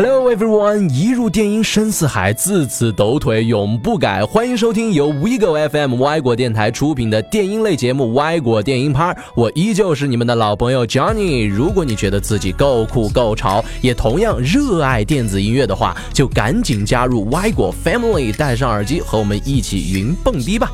Hello everyone，一入电音深似海，自此抖腿永不改。欢迎收听由 WeGo FM 歪果电台出品的电音类节目《歪果电音趴》，我依旧是你们的老朋友 Johnny。如果你觉得自己够酷够潮，也同样热爱电子音乐的话，就赶紧加入歪果 Family，戴上耳机和我们一起云蹦迪吧。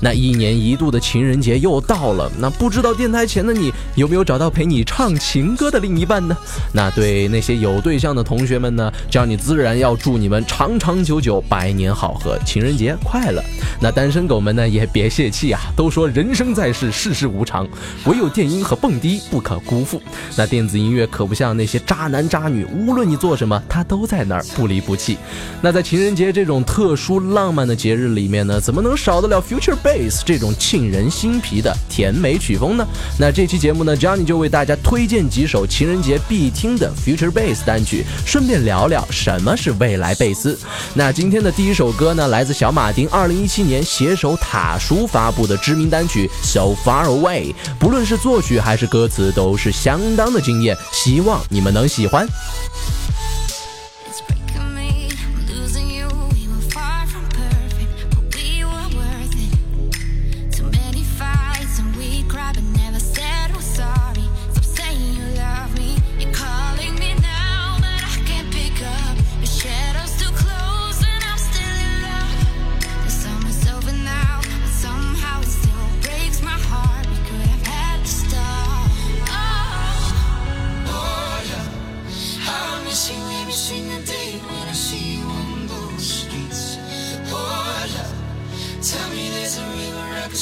那一年一度的情人节又到了，那不知道电台前的你有没有找到陪你唱情歌的另一半呢？那对那些有对象的同学们呢，叫你自然要祝你们长长久久，百年好合，情人节快乐。那单身狗们呢，也别泄气啊，都说人生在世，世事无常，唯有电音和蹦迪不可辜负。那电子音乐可不像那些渣男渣女，无论你做什么，他都在那儿不离不弃。那在情人节这种特殊浪漫的节日里面呢，怎么能少得了 Future？Future？bass 这种沁人心脾的甜美曲风呢？那这期节目呢，Johnny 就为大家推荐几首情人节必听的 Future Bass 单曲，顺便聊聊什么是未来贝斯。那今天的第一首歌呢，来自小马丁2017年携手塔叔发布的知名单曲 So Far Away，不论是作曲还是歌词都是相当的惊艳，希望你们能喜欢。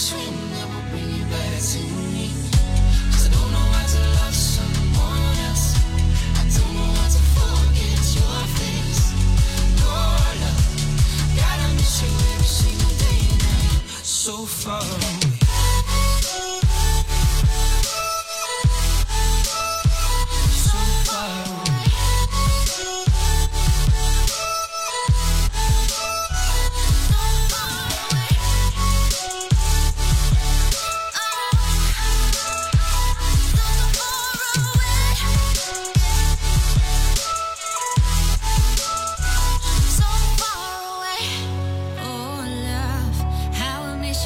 swim.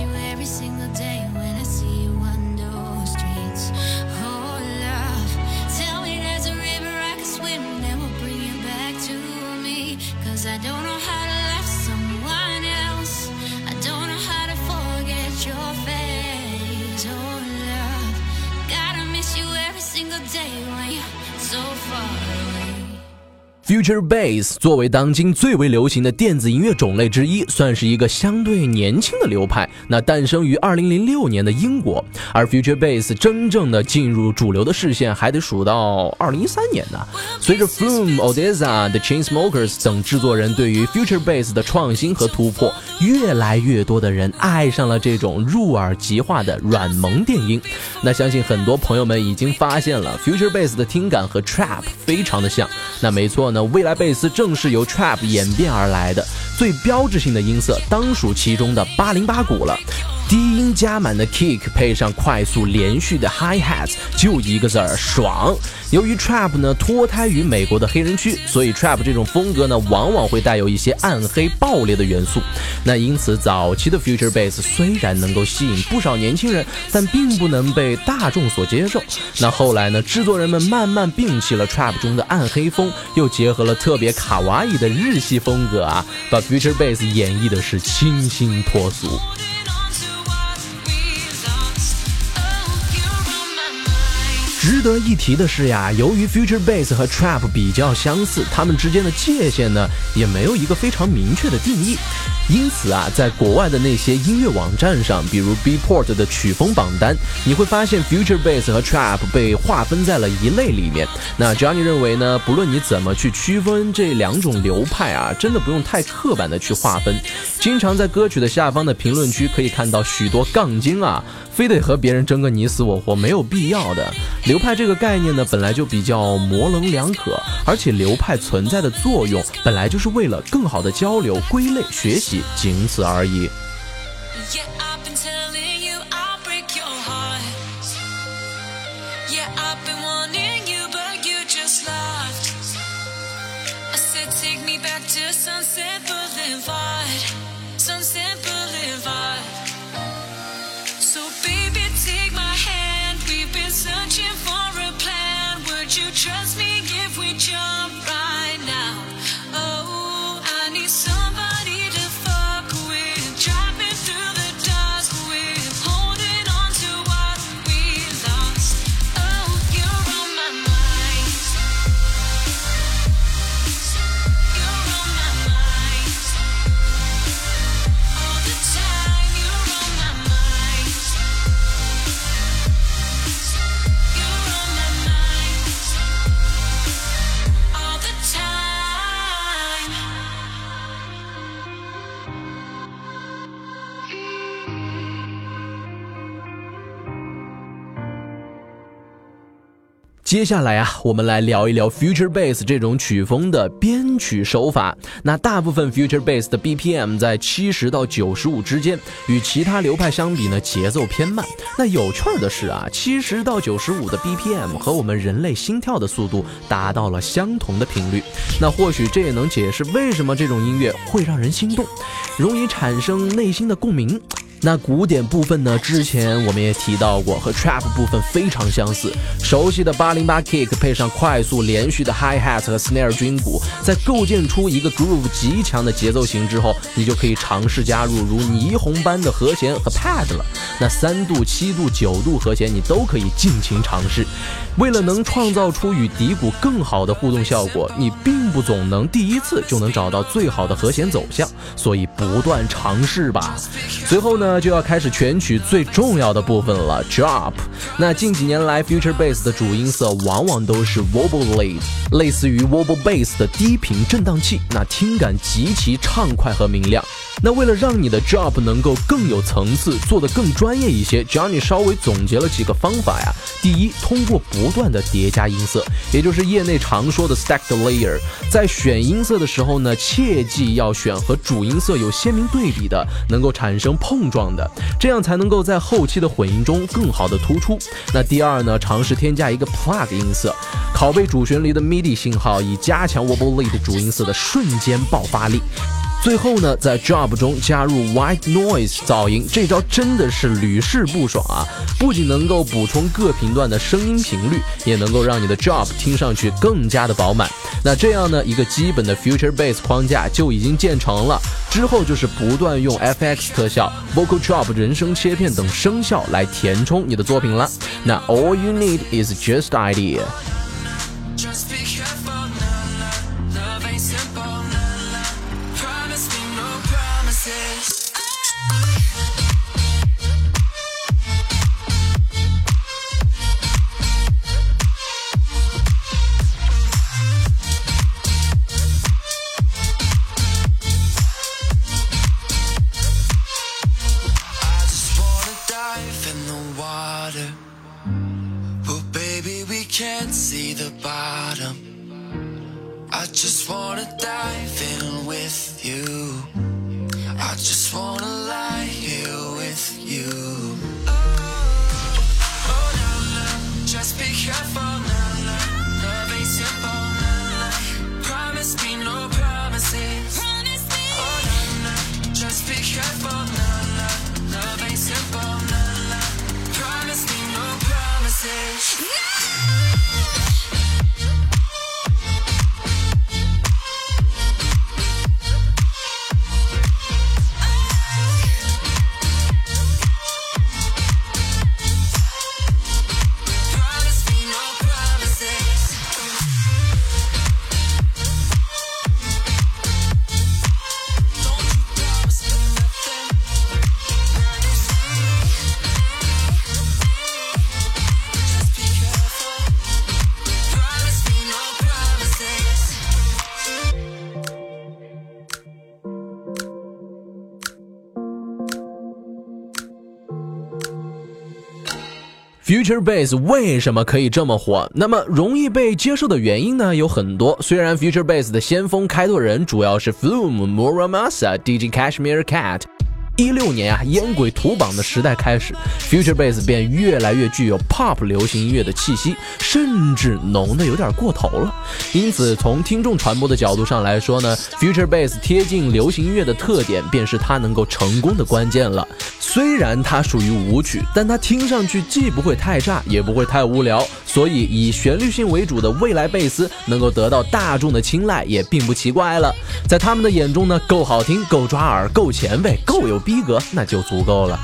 you every single day when Future Bass 作为当今最为流行的电子音乐种类之一，算是一个相对年轻的流派。那诞生于2006年的英国，而 Future Bass 真正的进入主流的视线，还得数到2013年呢。随着 Flume、Odessa、The Chainsmokers 等制作人对于 Future Bass 的创新和突破，越来越多的人爱上了这种入耳即化的软萌电音。那相信很多朋友们已经发现了 Future Bass 的听感和 Trap 非常的像。那没错呢。未来贝斯正是由 trap 演变而来的，最标志性的音色当属其中的八零八鼓了。低音加满的 kick 配上快速连续的 high hats，就一个字儿爽。由于 trap 呢脱胎于美国的黑人区，所以 trap 这种风格呢往往会带有一些暗黑爆裂的元素。那因此早期的 future bass 虽然能够吸引不少年轻人，但并不能被大众所接受。那后来呢，制作人们慢慢摒弃了 trap 中的暗黑风，又结合了特别卡哇伊的日系风格啊，把 future bass 演绎的是清新脱俗。值得一提的是呀，由于 future bass 和 trap 比较相似，它们之间的界限呢也没有一个非常明确的定义。因此啊，在国外的那些音乐网站上，比如 Beatport 的曲风榜单，你会发现 future bass 和 trap 被划分在了一类里面。那 Johnny 认为呢，不论你怎么去区分这两种流派啊，真的不用太刻板的去划分。经常在歌曲的下方的评论区可以看到许多杠精啊，非得和别人争个你死我活，没有必要的。流派这个概念呢，本来就比较模棱两可，而且流派存在的作用本来就是为了更好的交流、归类、学习。仅此而已。接下来啊，我们来聊一聊 Future Bass 这种曲风的编曲手法。那大部分 Future Bass 的 BPM 在七十到九十五之间，与其他流派相比呢，节奏偏慢。那有趣儿的是啊，七十到九十五的 BPM 和我们人类心跳的速度达到了相同的频率。那或许这也能解释为什么这种音乐会让人心动，容易产生内心的共鸣。那古典部分呢？之前我们也提到过，和 trap 部分非常相似。熟悉的八零八 kick 配上快速连续的 hi hat 和 snare 军鼓，在构建出一个 groove 极强的节奏型之后，你就可以尝试加入如霓虹般的和弦和 pad 了。那三度、七度、九度和弦你都可以尽情尝试。为了能创造出与底鼓更好的互动效果，你并不总能第一次就能找到最好的和弦走向，所以不断尝试吧。随后呢，那就要开始全曲最重要的部分了，drop。那近几年来，future bass 的主音色往往都是 wobble lead，类似于 wobble bass 的低频震荡器，那听感极其畅快和明亮。那为了让你的 job 能够更有层次，做得更专业一些，Johnny 稍微总结了几个方法呀。第一，通过不断的叠加音色，也就是业内常说的 stacked layer。在选音色的时候呢，切记要选和主音色有鲜明对比的，能够产生碰撞的，这样才能够在后期的混音中更好的突出。那第二呢，尝试添加一个 plug 音色，拷贝主旋律的 MIDI 信号，以加强 wobble lead 主音色的瞬间爆发力。最后呢，在 drop 中加入 white noise 噪音，这招真的是屡试不爽啊！不仅能够补充各频段的声音频率，也能够让你的 drop 听上去更加的饱满。那这样呢，一个基本的 future bass 框架就已经建成了。之后就是不断用 FX 特效、vocal drop 人声切片等声效来填充你的作品了。那 all you need is just idea。Future Bass 为什么可以这么火？那么容易被接受的原因呢？有很多。虽然 Future Bass 的先锋开拓人主要是 Flume、Muramasa、DJ Cashmere Cat。一六年啊，烟鬼土榜的时代开始，Future Bass 便越来越具有 Pop 流行音乐的气息，甚至浓的有点过头了。因此，从听众传播的角度上来说呢，Future Bass 贴近流行音乐的特点，便是它能够成功的关键了。虽然它属于舞曲，但它听上去既不会太炸，也不会太无聊，所以以旋律性为主的未来贝斯能够得到大众的青睐，也并不奇怪了。在他们的眼中呢，够好听，够抓耳，够前卫，够有逼格，那就足够了。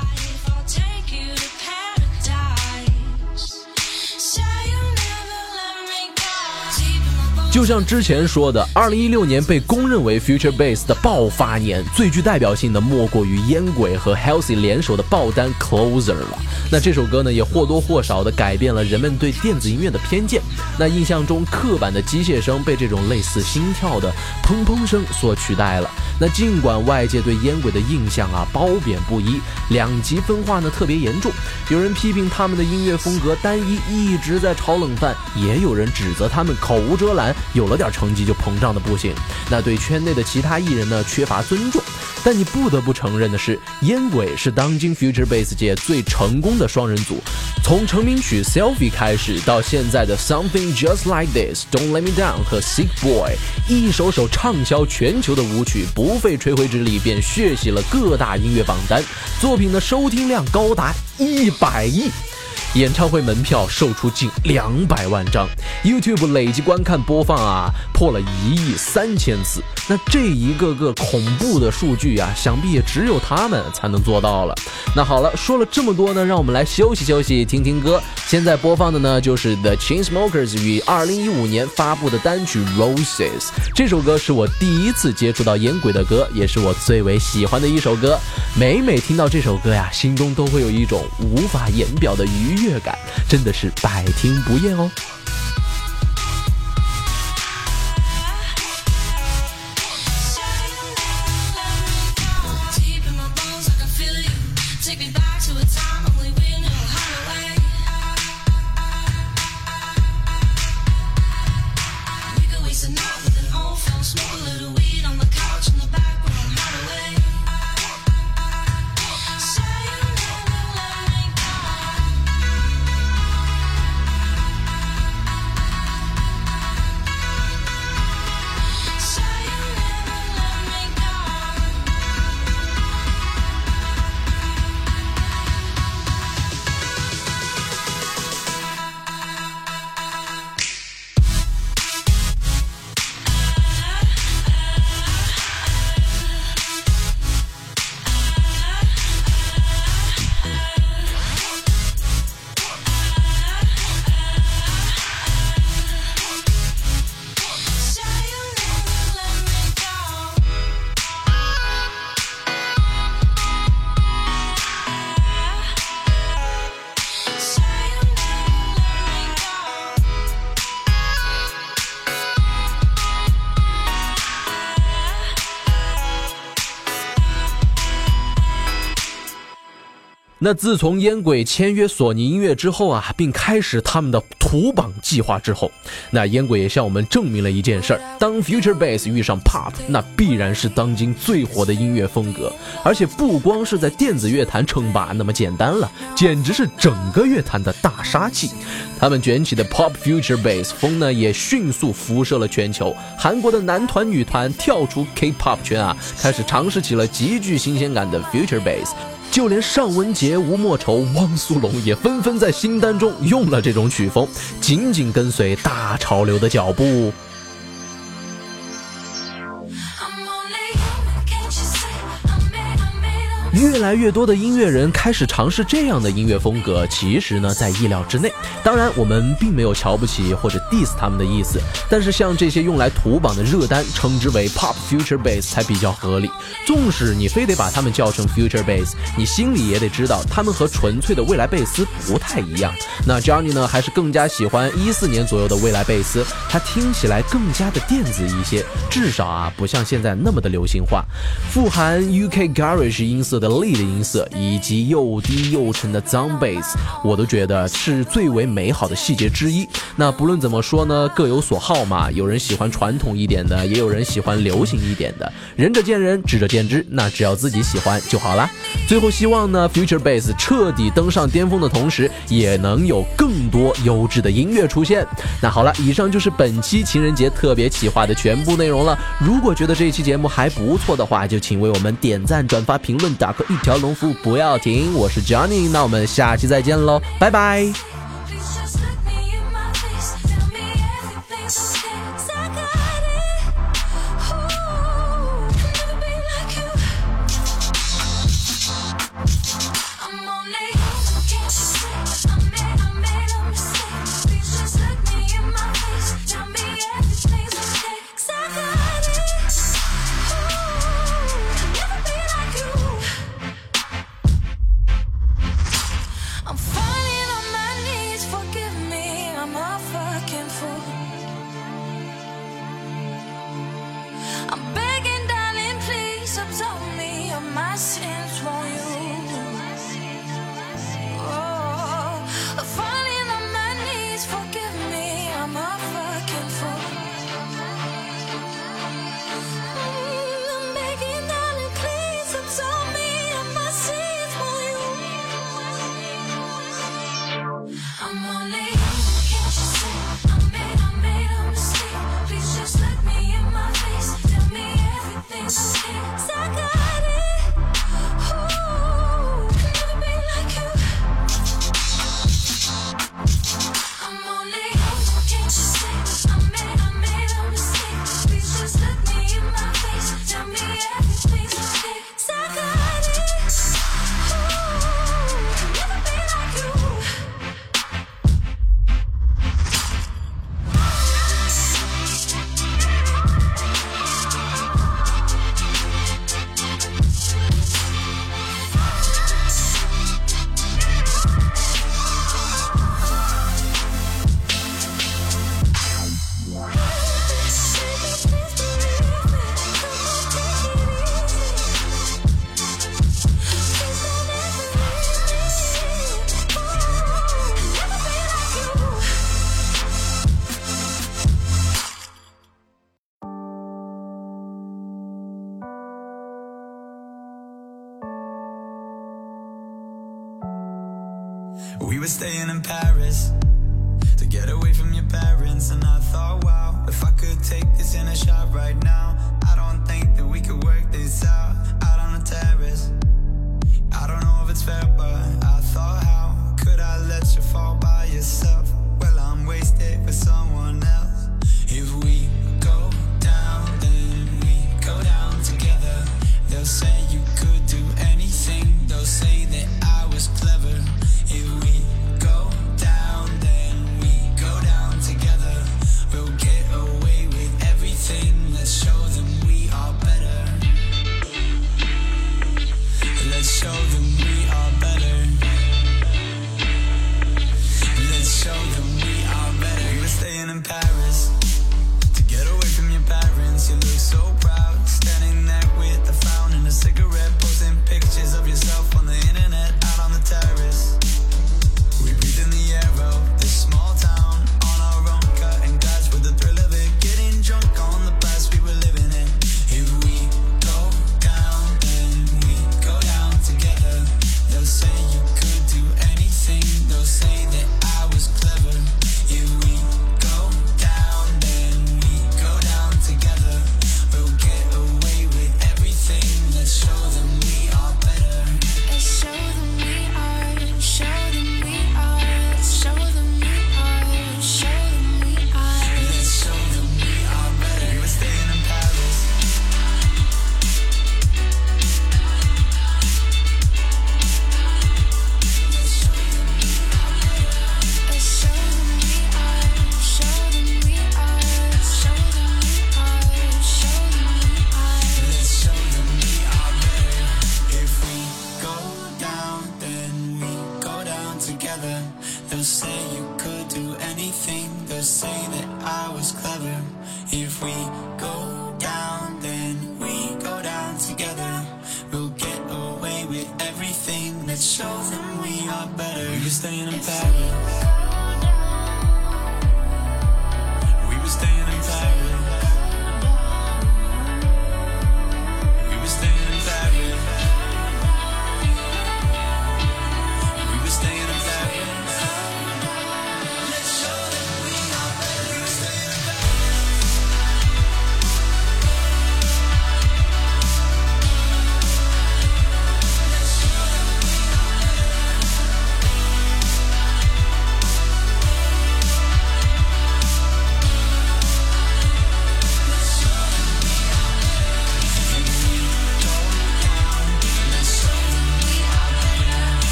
就像之前说的，二零一六年被公认为 Future Bass 的爆发年，最具代表性的莫过于烟鬼和 Healthy 联手的爆单 Closer 了。那这首歌呢，也或多或少的改变了人们对电子音乐的偏见。那印象中刻板的机械声被这种类似心跳的砰砰声所取代了。那尽管外界对烟鬼的印象啊褒贬不一，两极分化呢特别严重。有人批评他们的音乐风格单一，一直在炒冷饭；也有人指责他们口无遮拦。有了点成绩就膨胀的不行，那对圈内的其他艺人呢缺乏尊重。但你不得不承认的是，烟鬼是当今 Future Bass 界最成功的双人组。从成名曲 Selfie 开始，到现在的 Something Just Like This、Don't Let Me Down 和 Sick Boy，一首首畅销全球的舞曲，不费吹灰之力便血洗了各大音乐榜单，作品的收听量高达一百亿。演唱会门票售出近两百万张，YouTube 累计观看播放啊破了一亿三千次。那这一个个恐怖的数据啊，想必也只有他们才能做到了。那好了，说了这么多呢，让我们来休息休息，听听歌。现在播放的呢，就是 The Chainsmokers 于二零一五年发布的单曲 Roses。这首歌是我第一次接触到烟鬼的歌，也是我最为喜欢的一首歌。每每听到这首歌呀，心中都会有一种无法言表的愉悦。乐感真的是百听不厌哦。那自从烟鬼签约索尼音乐之后啊，并开始他们的土榜计划之后，那烟鬼也向我们证明了一件事儿：当 Future Bass 遇上 Pop，那必然是当今最火的音乐风格。而且不光是在电子乐坛称霸那么简单了，简直是整个乐坛的大杀器。他们卷起的 Pop Future Bass 风呢，也迅速辐射了全球。韩国的男团、女团跳出 K-pop 圈啊，开始尝试起了极具新鲜感的 Future Bass。就连尚雯婕、吴莫愁、汪苏泷也纷纷在新单中用了这种曲风，紧紧跟随大潮流的脚步。越来越多的音乐人开始尝试这样的音乐风格，其实呢，在意料之内。当然，我们并没有瞧不起或者 diss 他们的意思。但是，像这些用来图榜的热单，称之为 pop future bass 才比较合理。纵使你非得把他们叫成 future bass，你心里也得知道，他们和纯粹的未来贝斯不太一样。那 Johnny 呢，还是更加喜欢一四年左右的未来贝斯，它听起来更加的电子一些，至少啊，不像现在那么的流行化，富含 UK garage 音色的。lead 音色，以及又低又沉的 z o m bass，我都觉得是最为美好的细节之一。那不论怎么说呢，各有所好嘛，有人喜欢传统一点的，也有人喜欢流行一点的，仁者见仁，智者见智，那只要自己喜欢就好啦。最后希望呢，future bass 彻底登上巅峰的同时，也能有更多优质的音乐出现。那好了，以上就是本期情人节特别企划的全部内容了。如果觉得这一期节目还不错的话，就请为我们点赞、转发、评论，打个一条龙服务不要停。我是 Johnny，那我们下期再见喽，拜拜。I'm begging, darling, please absorb. Staying in Paris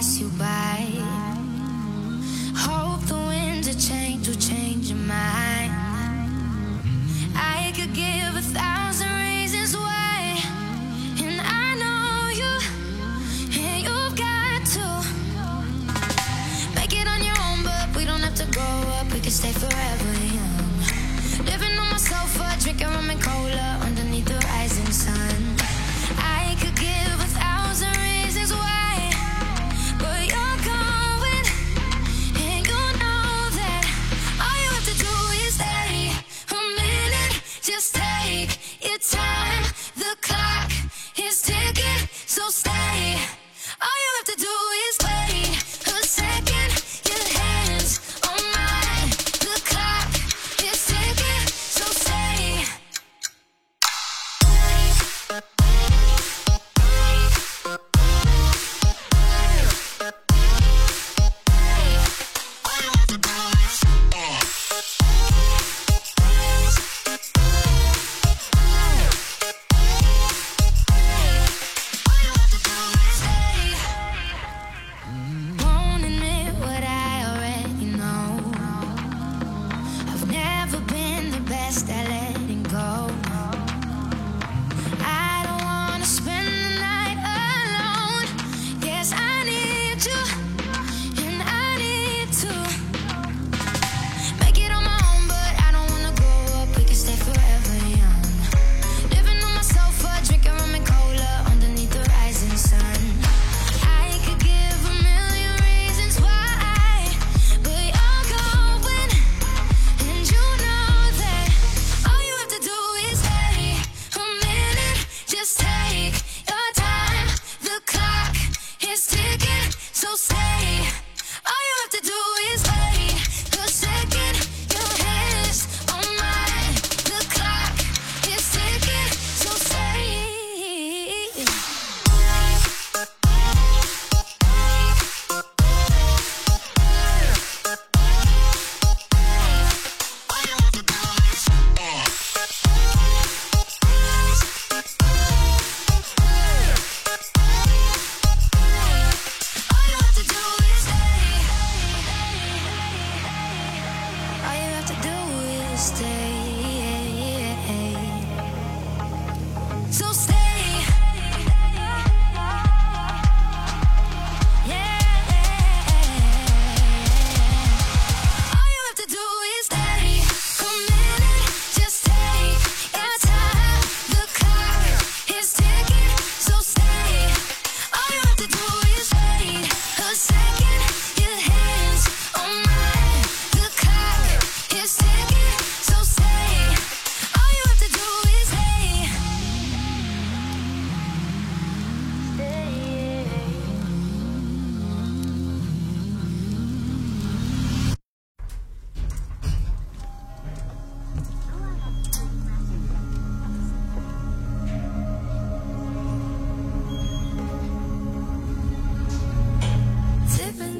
pass you by. Hope the winds of change will change your mind.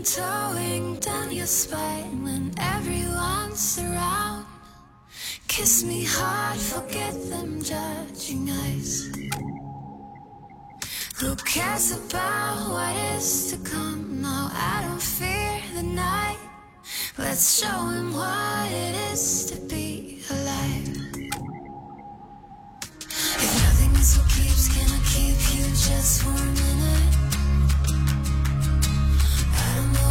and towing down your spine when everyone's around. Kiss me hard, forget them judging eyes. Who cares about what is to come? No, I don't fear the night. Let's show him what it is to be alive. If nothing is what keeps, can I keep you just for a minute?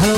Hello